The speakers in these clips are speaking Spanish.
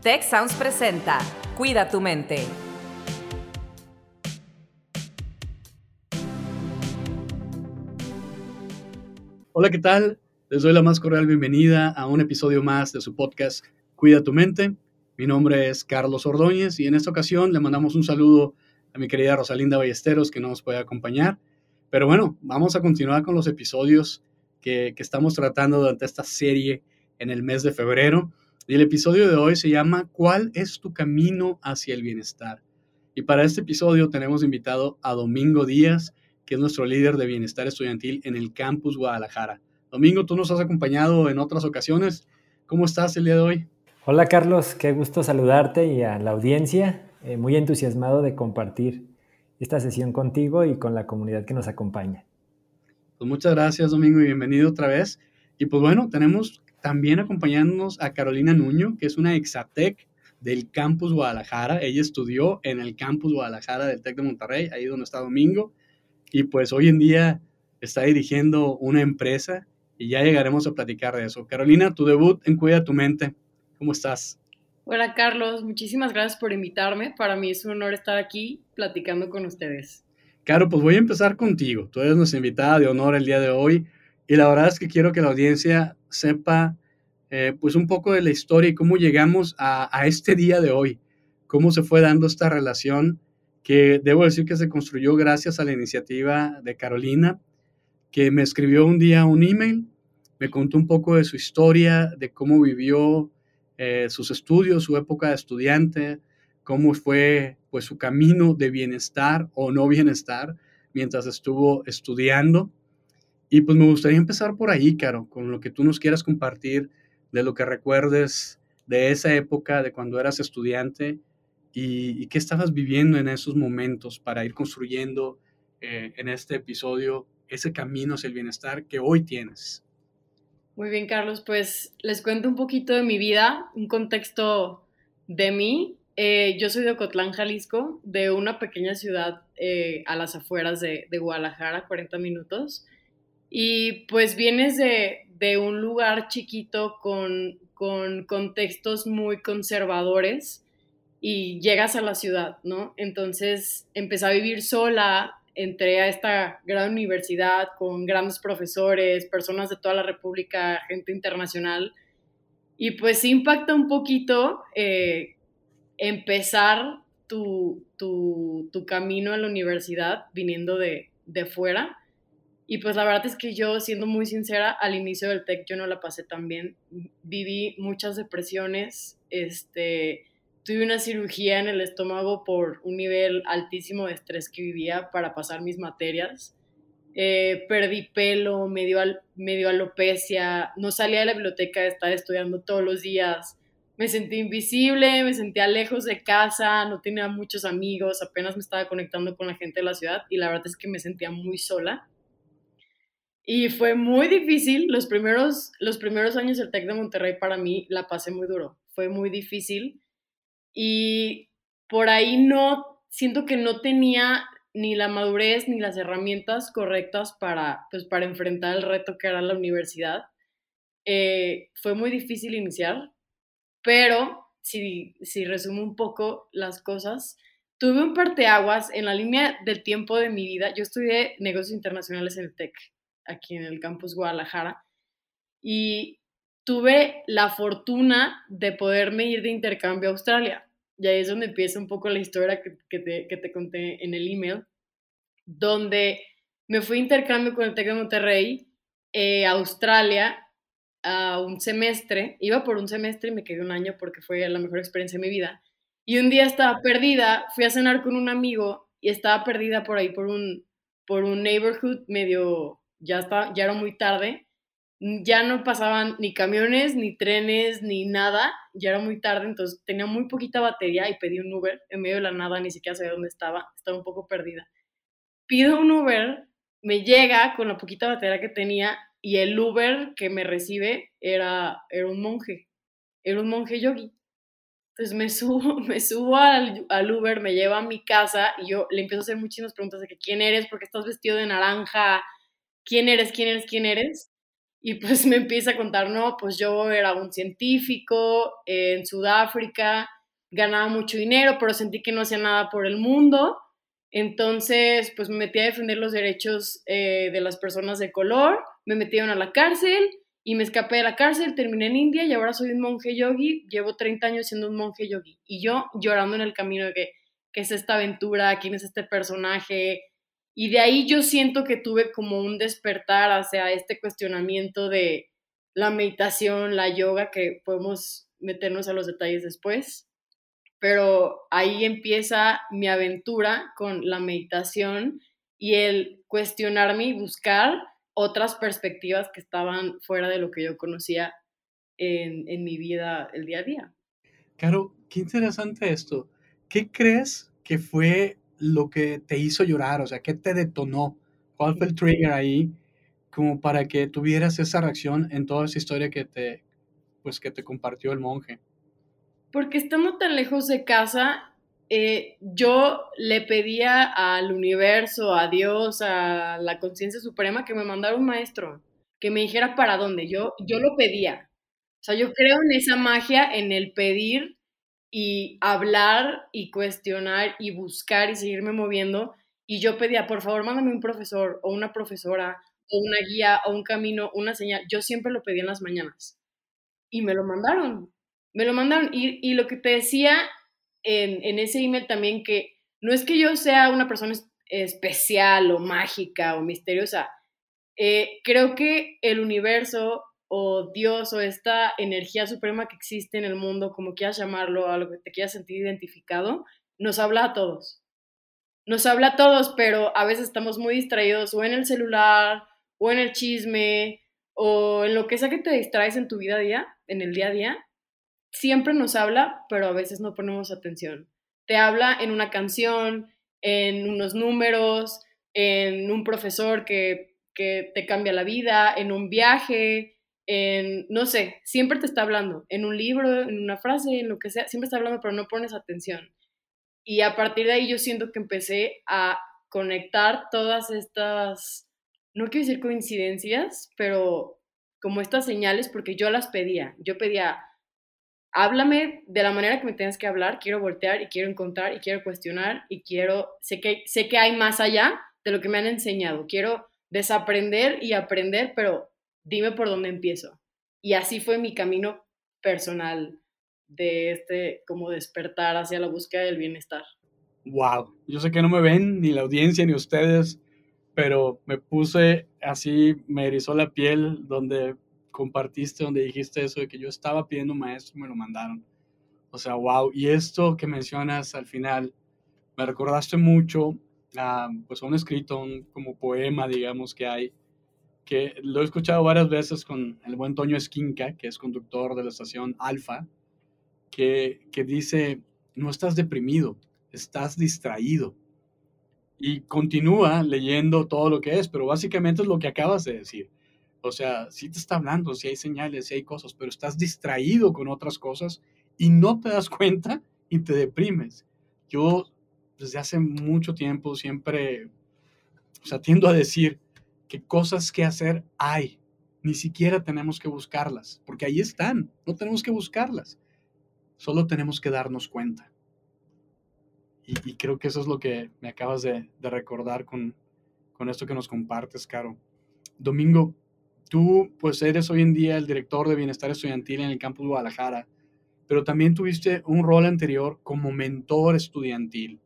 Tech Sounds presenta Cuida tu mente. Hola, ¿qué tal? Les doy la más cordial bienvenida a un episodio más de su podcast Cuida tu mente. Mi nombre es Carlos Ordóñez y en esta ocasión le mandamos un saludo a mi querida Rosalinda Ballesteros que no nos puede acompañar. Pero bueno, vamos a continuar con los episodios que, que estamos tratando durante esta serie en el mes de febrero. Y el episodio de hoy se llama ¿Cuál es tu camino hacia el bienestar? Y para este episodio tenemos invitado a Domingo Díaz, que es nuestro líder de bienestar estudiantil en el campus Guadalajara. Domingo, tú nos has acompañado en otras ocasiones. ¿Cómo estás el día de hoy? Hola Carlos, qué gusto saludarte y a la audiencia. Eh, muy entusiasmado de compartir esta sesión contigo y con la comunidad que nos acompaña. Pues muchas gracias Domingo y bienvenido otra vez. Y pues bueno, tenemos también acompañándonos a Carolina Nuño, que es una exatec del Campus Guadalajara. Ella estudió en el Campus Guadalajara del TEC de Monterrey, ahí donde está Domingo. Y pues hoy en día está dirigiendo una empresa y ya llegaremos a platicar de eso. Carolina, tu debut en Cuida tu Mente. ¿Cómo estás? Hola Carlos, muchísimas gracias por invitarme. Para mí es un honor estar aquí platicando con ustedes. Claro, pues voy a empezar contigo. Tú eres nuestra invitada de honor el día de hoy y la verdad es que quiero que la audiencia sepa eh, pues un poco de la historia y cómo llegamos a, este día de hoy, cómo se fue dando esta relación que debo decir que se construyó gracias a la iniciativa de Carolina, que me escribió un día un email, me contó un poco de su historia, de cómo vivió eh, sus estudios, su época de estudiante, cómo fue pues su camino de bienestar o no bienestar mientras estuvo estudiando. Y pues me gustaría empezar por ahí, Caro, con lo que tú nos quieras compartir de lo que recuerdes de esa época, de cuando eras estudiante y, y qué estabas viviendo en esos momentos para ir construyendo eh, en este episodio ese camino hacia el bienestar que hoy tienes. Muy bien, Carlos, pues les cuento un poquito de mi vida, un contexto de mí. Eh, yo soy de Ocotlán, Jalisco, de una pequeña ciudad eh, a las afueras de, de, Guadalajara, 40 minutos. Y pues vienes de, de un lugar chiquito con, con contextos muy conservadores y llegas a la ciudad, ¿no? Entonces empecé a vivir sola, entré a esta gran universidad con grandes profesores, personas de toda la República, gente internacional, y pues impacta un poquito eh, empezar tu, tu, tu, camino a la universidad viniendo de, de fuera. Y pues la verdad es que yo, siendo muy sincera, al inicio del TEC yo no la pasé tan bien. Viví muchas depresiones, este, tuve una cirugía en el estómago por un nivel altísimo de estrés que vivía para pasar mis materias. Eh, perdí pelo, medio, medio alopecia, no salía de la biblioteca, estaba estudiando todos los días. Me sentí invisible, me sentía lejos de casa, no tenía muchos amigos, apenas me estaba conectando con la gente de la ciudad y la verdad es que me sentía muy sola. Y fue muy difícil, los primeros, los primeros años del TEC de Monterrey para mí la pasé muy duro, fue muy difícil y por ahí no, siento que no tenía ni la madurez ni las herramientas correctas para, pues, para enfrentar el reto que era la universidad. Eh, fue muy difícil iniciar, pero si, si resumo un poco las cosas, tuve un parteaguas en la línea del tiempo de mi vida. Yo estudié negocios internacionales en el TEC, aquí en el campus Guadalajara, y tuve la fortuna de poderme ir de intercambio a Australia. Y ahí es donde empieza un poco la historia que, que, te, que te, conté en el email, donde me fui a intercambio con el TEC de Monterrey eh, a Australia a un semestre. Iba por un semestre y me quedé un año porque fue la mejor experiencia de mi vida. Y un día estaba perdida, fui a cenar con un amigo y estaba perdida por ahí por un, por un neighborhood medio, ya, estaba, ya era muy tarde ya no pasaban ni camiones, ni trenes, ni nada, ya era muy tarde, entonces tenía muy poquita batería y pedí un Uber en medio de la nada, ni siquiera sabía dónde estaba, estaba un poco perdida. Pido un Uber, me llega con la poquita batería que tenía y el Uber que me recibe era, era un monje, era un monje yogi. Entonces me subo, me subo al, al, Uber, me lleva a mi casa y yo le empiezo a hacer muchísimas preguntas de que quién eres, por qué estás vestido de naranja, quién eres, quién eres, quién eres Y pues me empieza a contar, no, pues yo era un científico en Sudáfrica, ganaba mucho dinero, pero sentí que no hacía nada por el mundo. Entonces, pues me metí a defender los derechos eh, de las personas de color, me metieron a la cárcel y me escapé de la cárcel, terminé en India y ahora soy un monje yogi, llevo 30 años siendo un monje yogi. Y yo llorando en el camino de que, ¿qué es esta aventura? ¿Quién es este personaje? Y de ahí yo siento que tuve como un despertar hacia este cuestionamiento de la meditación, la yoga, que podemos meternos a los detalles después. Pero ahí empieza mi aventura con la meditación y el cuestionarme y buscar otras perspectivas que estaban fuera de lo que yo conocía en, en mi vida el día a día. Caro, qué interesante esto. ¿Qué crees que fue lo que te hizo llorar? O sea, ¿qué te detonó? ¿Cuál fue el trigger ahí como para que tuvieras esa reacción en toda esa historia que te, pues, que te compartió el monje? Porque estando tan lejos de casa, eh, yo le pedía al universo, a Dios, a la conciencia suprema que me mandara un maestro, que me dijera para dónde. Yo, yo lo pedía. O sea, yo creo en esa magia, en el pedir y hablar y cuestionar y buscar y seguirme moviendo. Y yo pedía, por favor, mándame un profesor o una profesora o una guía o un camino, una señal. Yo siempre lo pedía en las mañanas. Y me lo mandaron. Me lo mandaron. Y, y lo que te decía en, en, ese email también, que no es que yo sea una persona especial o mágica o misteriosa. Eh, creo que el universo o Dios o esta energía suprema que existe en el mundo, como quieras llamarlo, a lo que te quieras sentir identificado, nos habla a todos. Nos habla a todos, pero a veces estamos muy distraídos o en el celular o en el chisme o en lo que sea que te distraes en tu vida a día, en el día a día. Siempre nos habla, pero a veces no ponemos atención. Te habla en una canción, en unos números, en un profesor que, que te cambia la vida, en un viaje, en, no sé, siempre te está hablando, en un libro, en una frase, en lo que sea, siempre está hablando, pero no pones atención. Y a partir de ahí yo siento que empecé a conectar todas estas, no quiero decir coincidencias, pero como estas señales, porque yo las pedía. Yo pedía, háblame de la manera que me tengas que hablar, quiero voltear y quiero encontrar y quiero cuestionar y quiero, sé que, sé que hay más allá de lo que me han enseñado. Quiero desaprender y aprender, pero dime por dónde empiezo. Y así fue mi camino personal de este como despertar hacia la búsqueda del bienestar. Wow, yo sé que no me ven ni la audiencia ni ustedes, pero me puse así, me erizó la piel donde compartiste, donde dijiste eso de que yo estaba pidiendo un maestro y me lo mandaron. O sea, wow, y esto que mencionas al final, me recordaste mucho a, pues a un escrito, un como poema, digamos, que hay que lo he escuchado varias veces con el buen Toño Esquinca, que es conductor de la estación Alfa, que, que dice, no estás deprimido, estás distraído. Y continúa leyendo todo lo que es, pero básicamente es lo que acabas de decir. O sea, sí te está hablando, sí hay señales, sí hay cosas, pero estás distraído con otras cosas y no te das cuenta y te deprimes. Yo desde hace mucho tiempo siempre, o sea, tiendo a decir, que cosas que hacer hay. Ni siquiera tenemos que buscarlas, porque ahí están, no tenemos que buscarlas. Solo tenemos que darnos cuenta. Y, creo que eso es lo que me acabas de, recordar con, con esto que nos compartes, Caro. Domingo, tú pues eres hoy en día el director de bienestar estudiantil en el campus Guadalajara, pero también tuviste un rol anterior como mentor estudiantil.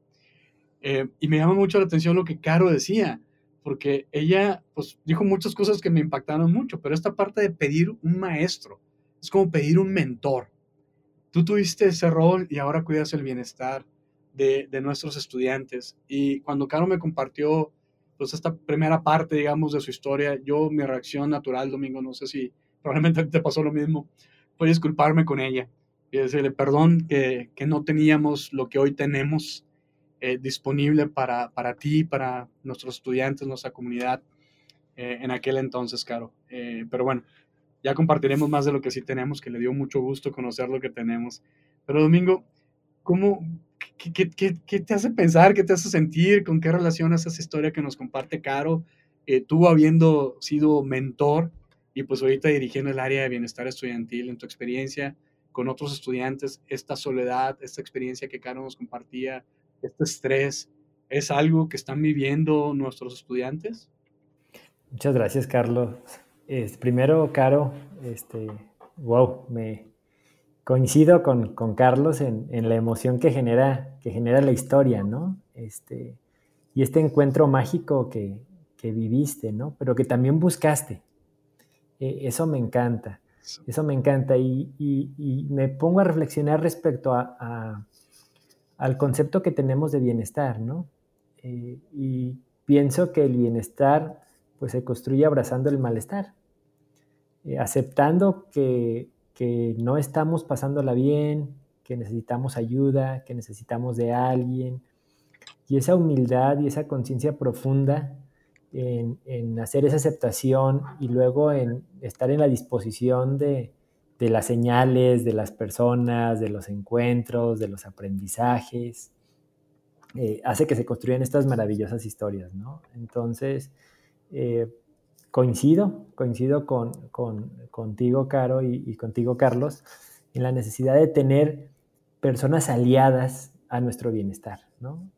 Eh, y me llama mucho la atención lo que Caro decía porque ella pues dijo muchas cosas que me impactaron mucho, pero esta parte de pedir un maestro es como pedir un mentor. Tú tuviste ese rol y ahora cuidas el bienestar de, de nuestros estudiantes. Y cuando Caro me compartió pues esta primera parte, digamos, de su historia, yo mi reacción natural, Domingo, no sé si probablemente te pasó lo mismo, fue disculparme con ella y decirle perdón que, que no teníamos lo que hoy tenemos eh, disponible para, para ti, para nuestros estudiantes, nuestra comunidad eh, en aquel entonces, Caro. Eh, pero bueno, ya compartiremos más de lo que sí tenemos, que le dio mucho gusto conocer lo que tenemos. Pero Domingo, ¿cómo, qué, qué, qué, te hace pensar, qué te hace sentir, con qué relacionas esa historia que nos comparte Caro, tú habiendo sido mentor y pues ahorita dirigiendo el área de bienestar estudiantil en tu experiencia con otros estudiantes, esta soledad, esta experiencia que Caro nos compartía, este estrés, ¿es algo que están viviendo nuestros estudiantes? Muchas gracias, Carlos. primero, Caro, este, wow, me coincido con, Carlos en, la emoción que genera, que genera la historia, ¿no? Este, y este encuentro mágico que, viviste, ¿no? Pero que también buscaste. E, eso me encanta, eso me encanta. Y, me pongo a reflexionar respecto a, al concepto que tenemos de bienestar, ¿no? Eh, y pienso que el bienestar pues se construye abrazando el malestar, eh, aceptando que, que no estamos pasándola bien, que necesitamos ayuda, que necesitamos de alguien, y esa humildad y esa conciencia profunda en, hacer esa aceptación y luego en estar en la disposición de, las señales, de las personas, de los encuentros, de los aprendizajes, eh, hace que se construyan estas maravillosas historias, ¿no? Entonces, eh, coincido, coincido con, contigo, Caro, y, contigo, Carlos, en la necesidad de tener personas aliadas a nuestro bienestar.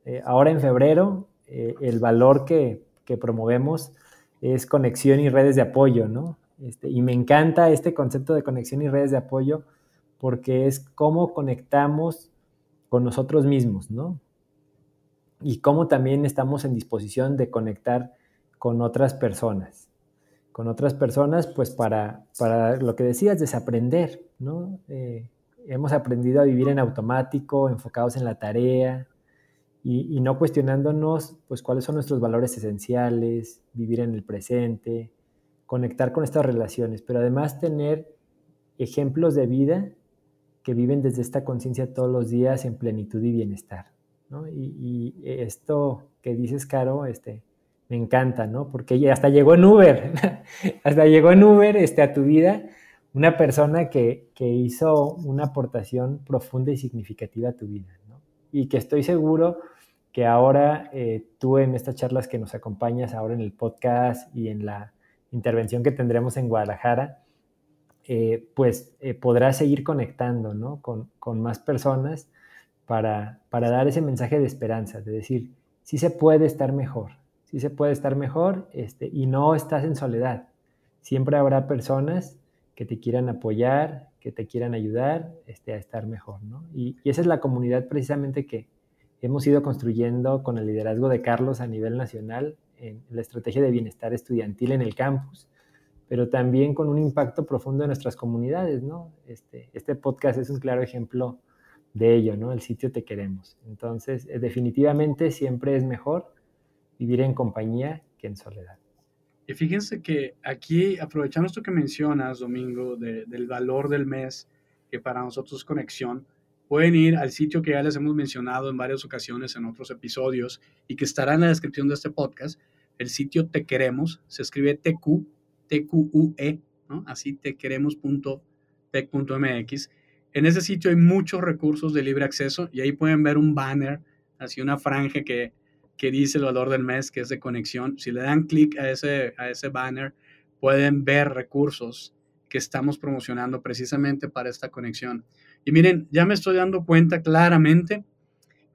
Eh, ahora en febrero, el valor que, promovemos es conexión y redes de apoyo, ¿no? Este, y me encanta este concepto de conexión y redes de apoyo porque es cómo conectamos con nosotros mismos, ¿no? Y cómo también estamos en disposición de conectar con otras personas. Con otras personas, pues para, para lo que decías, desaprender, ¿no? Eh, hemos aprendido a vivir en automático, enfocados en la tarea y, no cuestionándonos pues cuáles son nuestros valores esenciales, vivir en el presente, conectar con estas relaciones, pero además tener ejemplos de vida que viven desde esta conciencia todos los días en plenitud y bienestar. Y, esto que dices, Caro, este, me encanta, ¿no? Porque hasta llegó en Uber, hasta llegó en Uber este, a tu vida una persona que, hizo una aportación profunda y significativa a tu vida, ¿no? Y que estoy seguro que ahora eh, tú en estas charlas que nos acompañas ahora en el podcast y en la intervención que tendremos en Guadalajara, eh, pues eh, podrás seguir conectando ¿no? con, con, más personas para, para, dar ese mensaje de esperanza, de decir, sí se puede estar mejor, sí se puede estar mejor este, y no estás en soledad. Siempre habrá personas que te quieran apoyar, que te quieran ayudar este, a estar mejor, ¿no? Y, esa es la comunidad precisamente que hemos ido construyendo con el liderazgo de Carlos a nivel nacional en la estrategia de bienestar estudiantil en el campus, pero también con un impacto profundo en nuestras comunidades, ¿no? Este, este podcast es un claro ejemplo de ello, ¿no? El sitio Te Queremos. Entonces, eh, definitivamente siempre es mejor vivir en compañía que en soledad. Y fíjense que aquí, aprovechando esto que mencionas, Domingo, del valor del mes, que para nosotros es conexión, pueden ir al sitio que ya les hemos mencionado en varias ocasiones en otros episodios y que estará en la descripción de este podcast. El sitio Te Queremos, se escribe TQ, TQUE, ¿no? Así tequeremos.tec.mx. En ese sitio hay muchos recursos de libre acceso y ahí pueden ver un banner, así una franja que que dice el valor del mes, que es de conexión. Si le dan clic a ese, a ese banner, pueden ver recursos que estamos promocionando precisamente para esta conexión. Y miren, ya me estoy dando cuenta claramente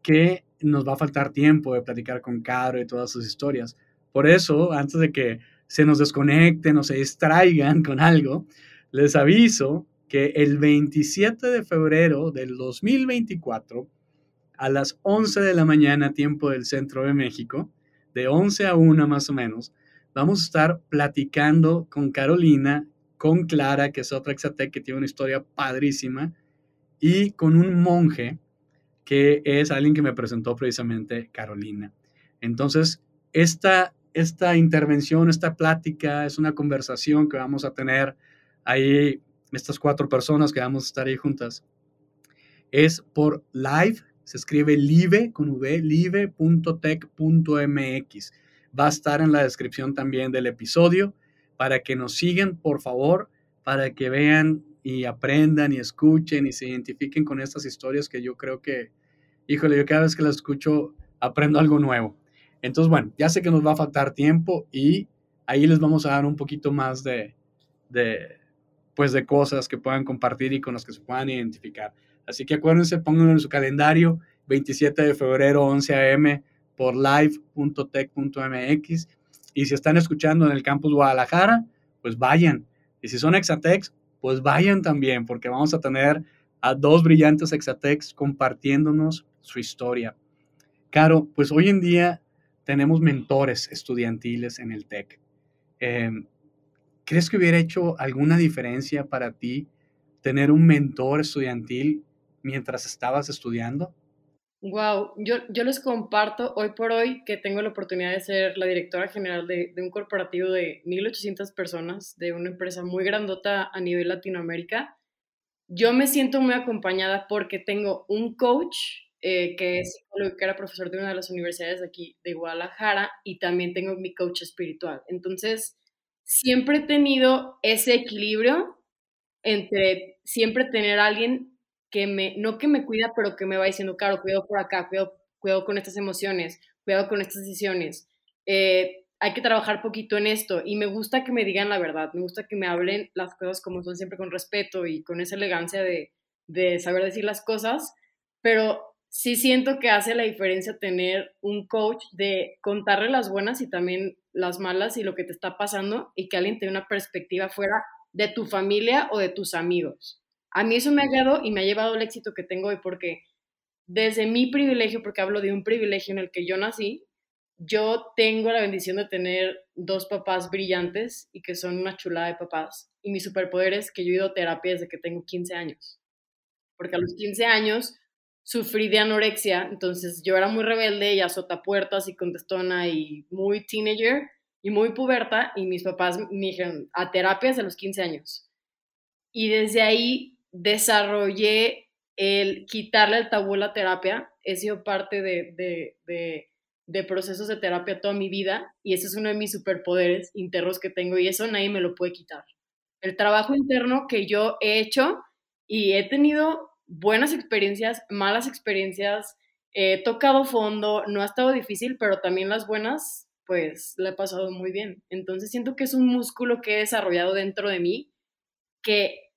que nos va a faltar tiempo de platicar con Caro y todas sus historias. Por eso, antes de que se nos desconecten o se distraigan con algo, les aviso que el 27 de febrero del 2024 a las 11 de la mañana, tiempo del centro de México, de 11 a 1 más o menos, vamos a estar platicando con Carolina, con Clara, que es otra exatec que tiene una historia padrísima, y con un monje que es alguien que me presentó precisamente Carolina. Entonces, esta, esta intervención, esta plática, es una conversación que vamos a tener ahí, estas cuatro personas que vamos a estar ahí juntas. Es por live se escribe live con v, live.tech.mx. Va a estar en la descripción también del episodio para que nos sigan, por favor, para que vean y aprendan y escuchen y se identifiquen con estas historias que yo creo que, híjole, yo cada vez que las escucho aprendo algo nuevo. Entonces, bueno, ya sé que nos va a faltar tiempo y ahí les vamos a dar un poquito más de, de, pues de cosas que puedan compartir y con las que se puedan identificar. Así que acuérdense, pónganlo en su calendario, 27 de febrero, 11 a.m. por live.tech.mx. Y si están escuchando en el campus Guadalajara, pues vayan. Y si son Exatex, pues vayan también, porque vamos a tener a dos brillantes Exatex compartiéndonos su historia. Caro, pues hoy en día tenemos mentores estudiantiles en el TEC. Em, ¿Crees que hubiera hecho alguna diferencia para ti tener un mentor estudiantil mientras estabas estudiando? Wow, yo, yo les comparto hoy por hoy que tengo la oportunidad de ser la directora general de, de un corporativo de 1.800 personas, de una empresa muy grandota a nivel Latinoamérica. Yo me siento muy acompañada porque tengo un coach eh, que es que era profesor de una de las universidades de aquí de Guadalajara y también tengo mi coach espiritual. Entonces, siempre he tenido ese equilibrio entre siempre tener alguien que me, no que me cuida, pero que me va diciendo, claro, cuidado por acá, cuidado, cuidado con estas emociones, cuidado con estas decisiones. Eh, hay que trabajar poquito en esto y me gusta que me digan la verdad, me gusta que me hablen las cosas como son siempre con respeto y con esa elegancia de, de saber decir las cosas, pero sí siento que hace la diferencia tener un coach de contarle las buenas y también las malas y lo que te está pasando y que alguien tenga una perspectiva fuera de tu familia o de tus amigos. A mí eso me ha ayudado y me ha llevado el éxito que tengo hoy porque desde mi privilegio, porque hablo de un privilegio en el que yo nací, yo tengo la bendición de tener dos papás brillantes y que son una chulada de papás. Y mi superpoder es que yo he ido a terapia desde que tengo 15 años. Porque a los 15 años sufrí de anorexia, entonces yo era muy rebelde y azotapuertas y contestona y muy teenager y muy puberta y mis papás me dijeron a terapias a los 15 años. Y desde ahí desarrollé el quitarle el tabú la terapia. He sido parte de, de, procesos de terapia toda mi vida y ese es uno de mis superpoderes internos que tengo y eso nadie me lo puede quitar. El trabajo interno que yo he hecho y he tenido buenas experiencias, malas experiencias, he tocado fondo, no ha estado difícil, pero también las buenas, pues la he pasado muy bien. Entonces siento que es un músculo que he desarrollado dentro de mí que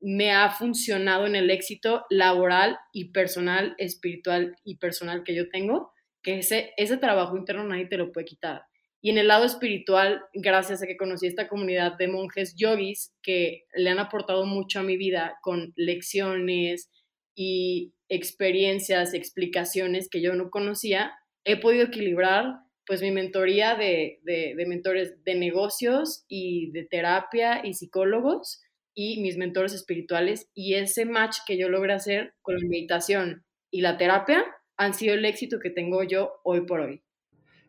me ha funcionado en el éxito laboral y personal, espiritual y personal que yo tengo, que ese, ese trabajo interno nadie te lo puede quitar. Y en el lado espiritual, gracias a que conocí esta comunidad de monjes yogis que le han aportado mucho a mi vida con lecciones y experiencias, explicaciones que yo no conocía, he podido equilibrar pues mi mentoría de, de, de mentores de negocios y de terapia y psicólogos y mis mentores espirituales y ese match que yo logré hacer con la meditación y la terapia han sido el éxito que tengo yo hoy por hoy.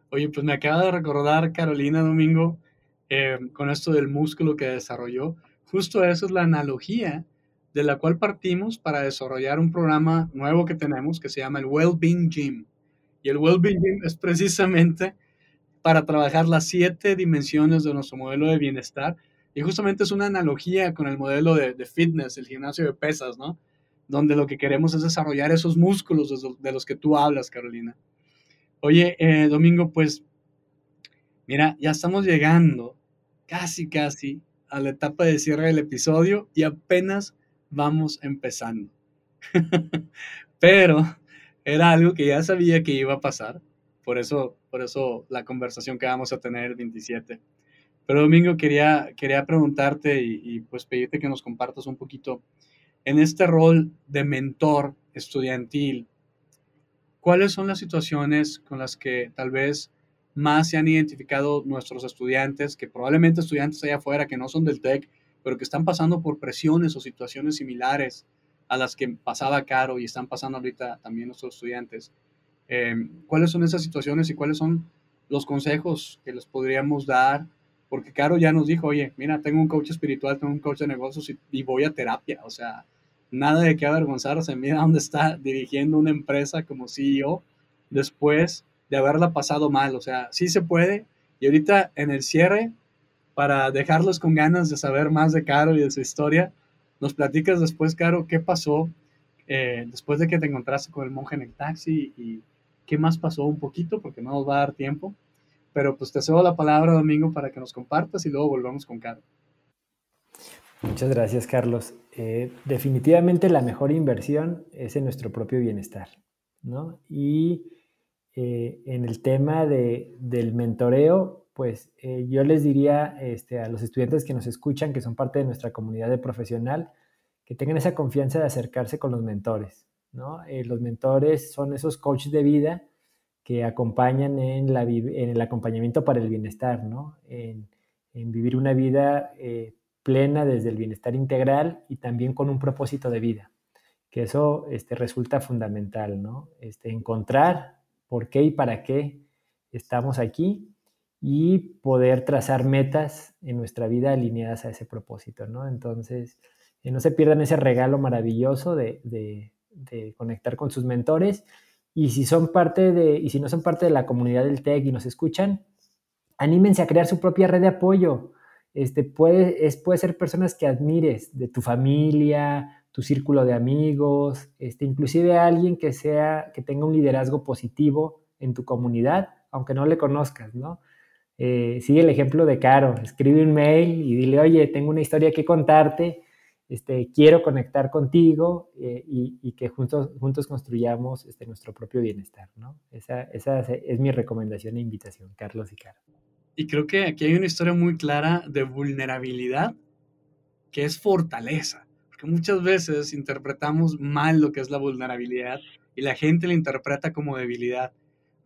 Oye, pues me acaba de recordar Carolina Domingo eh, con esto del músculo que desarrolló. Justo eso es la analogía de la cual partimos para desarrollar un programa nuevo que tenemos que se llama el Wellbeing Gym. Y el Wellbeing Gym es precisamente para trabajar las siete dimensiones de nuestro modelo de bienestar y justamente es una analogía con el modelo de, fitness, el gimnasio de pesas, ¿no? Donde lo que queremos es desarrollar esos músculos de, los que tú hablas, Carolina. Oye, eh, Domingo, pues, mira, ya estamos llegando casi, casi a la etapa de cierre del episodio y apenas vamos empezando. Pero era algo que ya sabía que iba a pasar, por eso, por eso la conversación que vamos a tener el 27. Pero Domingo, quería, quería preguntarte y, pues pedirte que nos compartas un poquito en este rol de mentor estudiantil, ¿cuáles son las situaciones con las que tal vez más se han identificado nuestros estudiantes, que probablemente estudiantes allá afuera que no son del TEC, pero que están pasando por presiones o situaciones similares a las que pasaba Caro y están pasando ahorita también nuestros estudiantes? Eh, ¿Cuáles son esas situaciones y cuáles son los consejos que les podríamos dar porque Caro ya nos dijo, oye, mira, tengo un coach espiritual, tengo un coach de negocios y, voy a terapia. O sea, nada de qué avergonzarse. Mira dónde está dirigiendo una empresa como CEO después de haberla pasado mal. O sea, sí se puede. Y ahorita en el cierre, para dejarlos con ganas de saber más de Caro y de su historia, nos platicas después, Caro, qué pasó eh, después de que te encontraste con el monje en el taxi y qué más pasó un poquito, porque no nos va a dar tiempo. Pero pues te cedo la palabra, Domingo, para que nos compartas y luego volvamos con Caro. Muchas gracias, Carlos. Eh, definitivamente la mejor inversión es en nuestro propio bienestar, ¿no? Y eh, en el tema de, del mentoreo, pues eh, yo les diría este, a los estudiantes que nos escuchan, que son parte de nuestra comunidad de profesional, que tengan esa confianza de acercarse con los mentores, ¿no? los mentores son esos coaches de vida que acompañan en, la, en el acompañamiento para el bienestar, ¿no? En, en vivir una vida plena desde el bienestar integral y también con un propósito de vida, que eso este, resulta fundamental, ¿no? Este, encontrar por qué y para qué estamos aquí y poder trazar metas en nuestra vida alineadas a ese propósito, ¿no? Entonces, no se pierdan ese regalo maravilloso de, de, de, conectar con sus mentores y si son parte de, y si no son parte de la comunidad del TEC y nos escuchan, anímense a crear su propia red de apoyo este, puede, es, puede ser personas que admires, de tu familia, tu círculo de amigos, este, inclusive alguien que, sea, que tenga un liderazgo positivo en tu comunidad, aunque no le conozcas, ¿no? Eh, sigue el ejemplo de Caro, escribe un mail y dile, oye, tengo una historia que contarte, este, quiero conectar contigo eh, y, que juntos, juntos construyamos este, nuestro propio bienestar, ¿no? Esa, esa es mi recomendación e invitación, Carlos y Caro. Y creo que aquí hay una historia muy clara de vulnerabilidad, que es fortaleza. Porque muchas veces interpretamos mal lo que es la vulnerabilidad y la gente la interpreta como debilidad,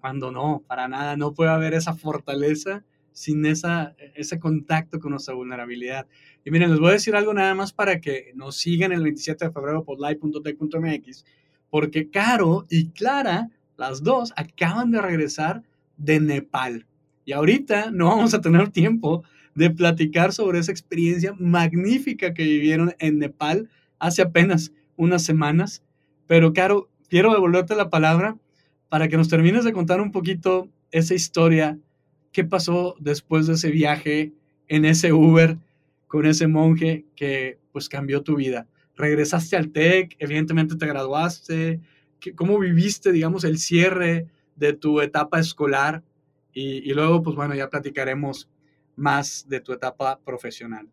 cuando no, para nada, no puede haber esa fortaleza sin esa, ese contacto con nuestra vulnerabilidad. Y miren, les voy a decir algo nada más para que nos sigan el 27 de febrero por live.tech.mx, porque Caro y Clara, las dos, acaban de regresar de Nepal. Y ahorita no vamos a tener tiempo de platicar sobre esa experiencia magnífica que vivieron en Nepal hace apenas unas semanas. Pero, Caro, quiero devolverte la palabra para que nos termines de contar un poquito esa historia, qué pasó después de ese viaje en ese Uber con ese monje que pues cambió tu vida. Regresaste al TEC, evidentemente te graduaste, ¿cómo viviste, digamos, el cierre de tu etapa escolar? Y, luego, pues bueno, ya platicaremos más de tu etapa profesional.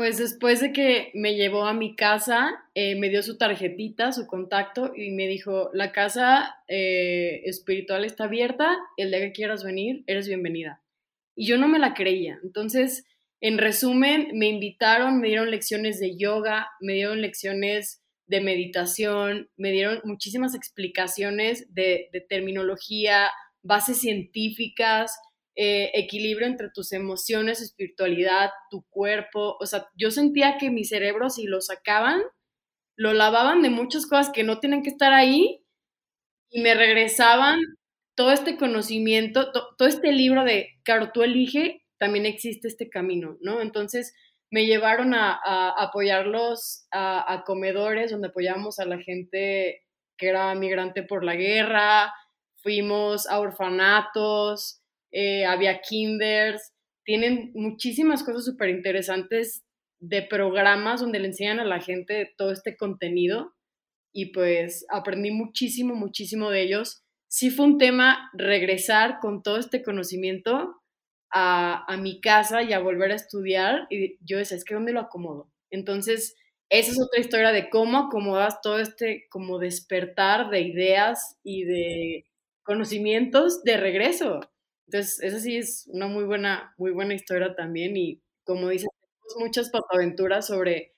Pues después de que me llevó a mi casa, eh, me dio su tarjetita, su contacto y me dijo, la casa eh, espiritual está abierta, el día que quieras venir, eres bienvenida. Y yo no me la creía. Entonces, en resumen, me invitaron, me dieron lecciones de yoga, me dieron lecciones de meditación, me dieron muchísimas explicaciones de, de terminología, bases científicas, eh, equilibrio entre tus emociones, espiritualidad, tu cuerpo. O sea, yo sentía que mi cerebro, si lo sacaban, lo lavaban de muchas cosas que no tienen que estar ahí y me regresaban todo este conocimiento, todo este libro de, claro, tú elige, también existe este camino, ¿no? Entonces me llevaron a, apoyarlos a, a comedores donde apoyábamos a la gente que era migrante por la guerra, fuimos a orfanatos, eh, había kinders, tienen muchísimas cosas súper interesantes de programas donde le enseñan a la gente todo este contenido y pues aprendí muchísimo, muchísimo de ellos. Sí fue un tema regresar con todo este conocimiento a, a mi casa y a volver a estudiar y yo decía, es que ¿dónde lo acomodo? Entonces, esa es otra historia de cómo acomodas todo este como despertar de ideas y de conocimientos de regreso. Entonces, esa sí es una muy buena, muy buena historia también y como dices, tenemos muchas aventuras sobre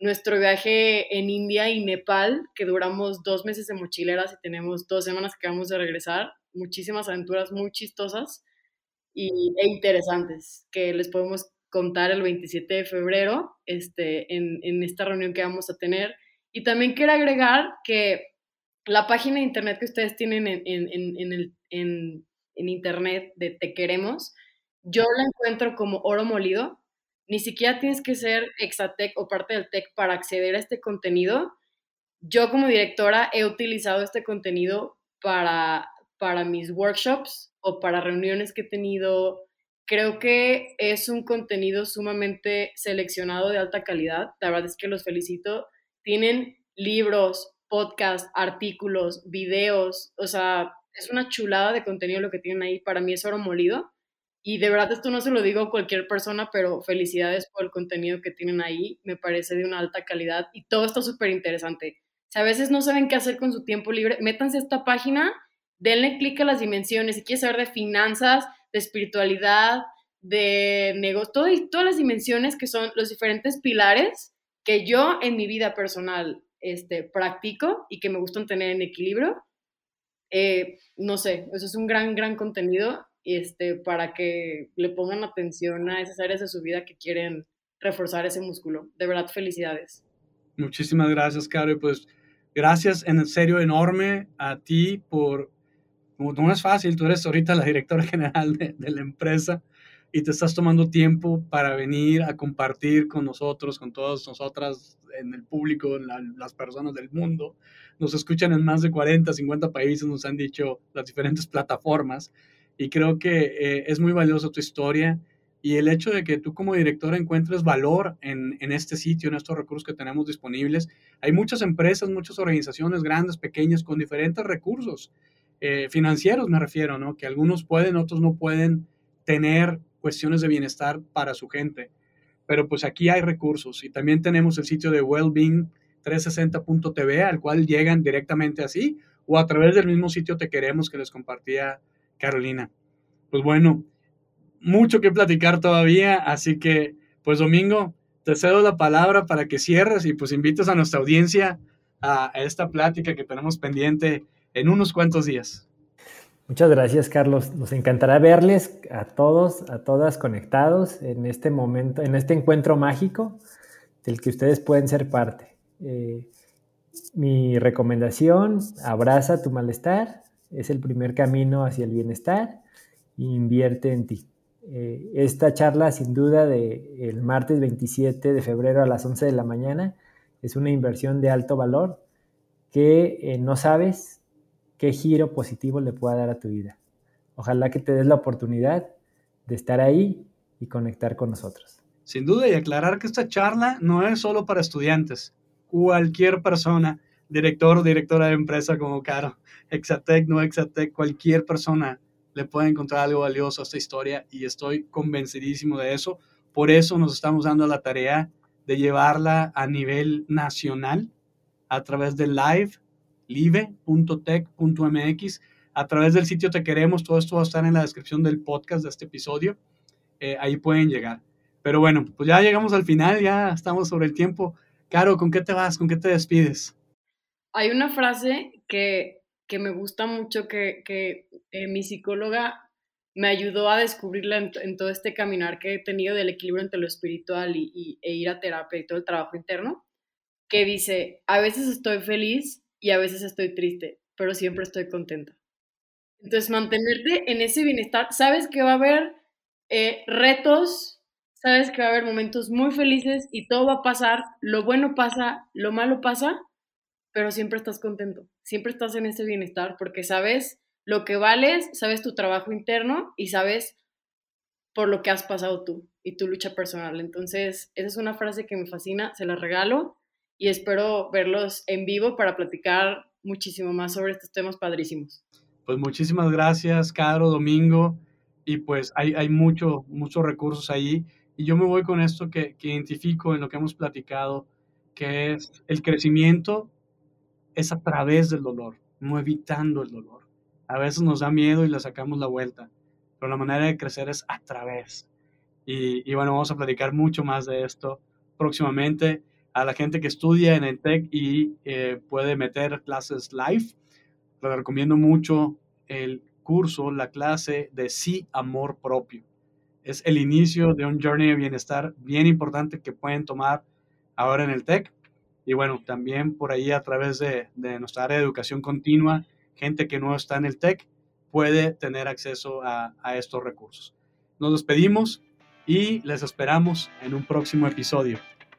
nuestro viaje en India y Nepal, que duramos dos meses de mochileras y tenemos dos semanas que vamos de regresar. Muchísimas aventuras muy chistosas y, e interesantes que les podemos contar el 27 de febrero este, en, en esta reunión que vamos a tener. Y también quiero agregar que la página de internet que ustedes tienen en, el, en, internet de Te Queremos, yo la encuentro como oro molido. Ni siquiera tienes que ser Exatec o parte del TEC para acceder a este contenido. Yo como directora he utilizado este contenido para, para mis workshops o para reuniones que he tenido. Creo que es un contenido sumamente seleccionado de alta calidad. La verdad es que los felicito. Tienen libros, podcast, artículos, videos, o sea, es una chulada de contenido lo que tienen ahí. Para mí es oro molido. Y de verdad esto no se lo digo a cualquier persona, pero felicidades por el contenido que tienen ahí. Me parece de una alta calidad y todo está súper interesante. Si a veces no saben qué hacer con su tiempo libre, métanse a esta página, denle clic a las dimensiones. Si quieres saber de finanzas, de espiritualidad, de negocio, todas las dimensiones que son los diferentes pilares que yo en mi vida personal este, practico y que me gustan tener en equilibrio. Eh, no sé, eso es un gran, gran contenido este, para que le pongan atención a esas áreas de su vida que quieren reforzar ese músculo. De verdad, felicidades. Muchísimas gracias, Caro. Pues gracias en serio enorme a ti por, no es fácil, tú eres ahorita la directora general de la empresa y te estás tomando tiempo para venir a compartir con nosotros, con todas nosotras en el público, en las personas del mundo. Nos escuchan en más de 40, 50 países, nos han dicho las diferentes plataformas y creo que eh, es muy valiosa tu historia y el hecho de que tú como directora encuentres valor en, en, este sitio, en estos recursos que tenemos disponibles. Hay muchas empresas, muchas organizaciones grandes, pequeñas, con diferentes recursos eh, financieros, me refiero, ¿no? Que algunos pueden, otros no pueden tener cuestiones de bienestar para su gente. Pero pues aquí hay recursos y también tenemos el sitio de wellbeing360.tv al cual llegan directamente así o a través del mismo sitio Te Queremos que les compartía Carolina. Pues bueno, mucho que platicar todavía, así que pues Domingo, te cedo la palabra para que cierres y pues invites a nuestra audiencia a esta plática que tenemos pendiente en unos cuantos días. Muchas gracias, Carlos. Nos encantará verles a todos, a todas conectados en este momento, en este encuentro mágico del que ustedes pueden ser parte. Eh, mi recomendación, abraza tu malestar, es el primer camino hacia el bienestar e invierte en ti. Eh, esta charla, sin duda, de el martes 27 de febrero a las 11 de la mañana, es una inversión de alto valor que eh, no sabes qué giro positivo le pueda dar a tu vida. Ojalá que te des la oportunidad de estar ahí y conectar con nosotros. Sin duda, y aclarar que esta charla no es solo para estudiantes. Cualquier persona, director o directora de empresa como Caro, Exatec, no Exatec, cualquier persona le puede encontrar algo valioso a esta historia y estoy convencidísimo de eso. Por eso nos estamos dando la tarea de llevarla a nivel nacional a través de live live.tech.mx. A través del sitio Te Queremos, todo esto va a estar en la descripción del podcast de este episodio. Eh, ahí pueden llegar. Pero bueno, pues ya llegamos al final, ya estamos sobre el tiempo. Caro, ¿con qué te vas? ¿Con qué te despides? Hay una frase que, que me gusta mucho, que, que eh, mi psicóloga me ayudó a descubrirla en, todo este caminar que he tenido del equilibrio entre lo espiritual y, y, e ir a terapia y todo el trabajo interno, que dice, a veces estoy feliz y a veces estoy triste, pero siempre estoy contenta. Entonces, mantenerte en ese bienestar, sabes que va a haber eh, retos, sabes que va a haber momentos muy felices y todo va a pasar, lo bueno pasa, lo malo pasa, pero siempre estás contento, siempre estás en ese bienestar porque sabes lo que vales, sabes tu trabajo interno y sabes por lo que has pasado tú y tu lucha personal. Entonces, esa es una frase que me fascina, se la regalo y espero verlos en vivo para platicar muchísimo más sobre estos temas padrísimos. Pues muchísimas gracias, Caro, Domingo, y pues hay, hay mucho, muchos recursos ahí. Y yo me voy con esto que, que identifico en lo que hemos platicado, que es el crecimiento es a través del dolor, no evitando el dolor. A veces nos da miedo y le sacamos la vuelta, pero la manera de crecer es a través. Y, y bueno, vamos a platicar mucho más de esto próximamente a la gente que estudia en el TEC y eh, puede meter clases live. Les recomiendo mucho el curso, la clase de Sí Amor Propio. Es el inicio de un journey de bienestar bien importante que pueden tomar ahora en el TEC. Y bueno, también por ahí a través de, nuestra área de educación continua, gente que no está en el TEC puede tener acceso a, a estos recursos. Nos despedimos y les esperamos en un próximo episodio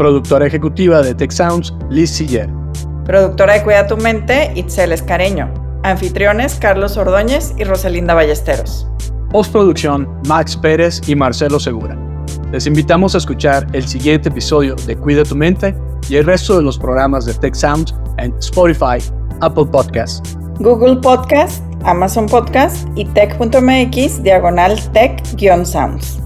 Productora ejecutiva de Tech Sounds, Liz Siller. Productora de Cuida tu mente, Itzel Escareño. Anfitriones, Carlos Ordóñez y Rosalinda Ballesteros. Postproducción, Max Pérez y Marcelo Segura. Les invitamos a escuchar el siguiente episodio de Cuida tu mente y el resto de los programas de Tech Sounds en Spotify, Apple Podcasts, Google Podcast, Amazon Podcast y tech.mx diagonal tech-sounds.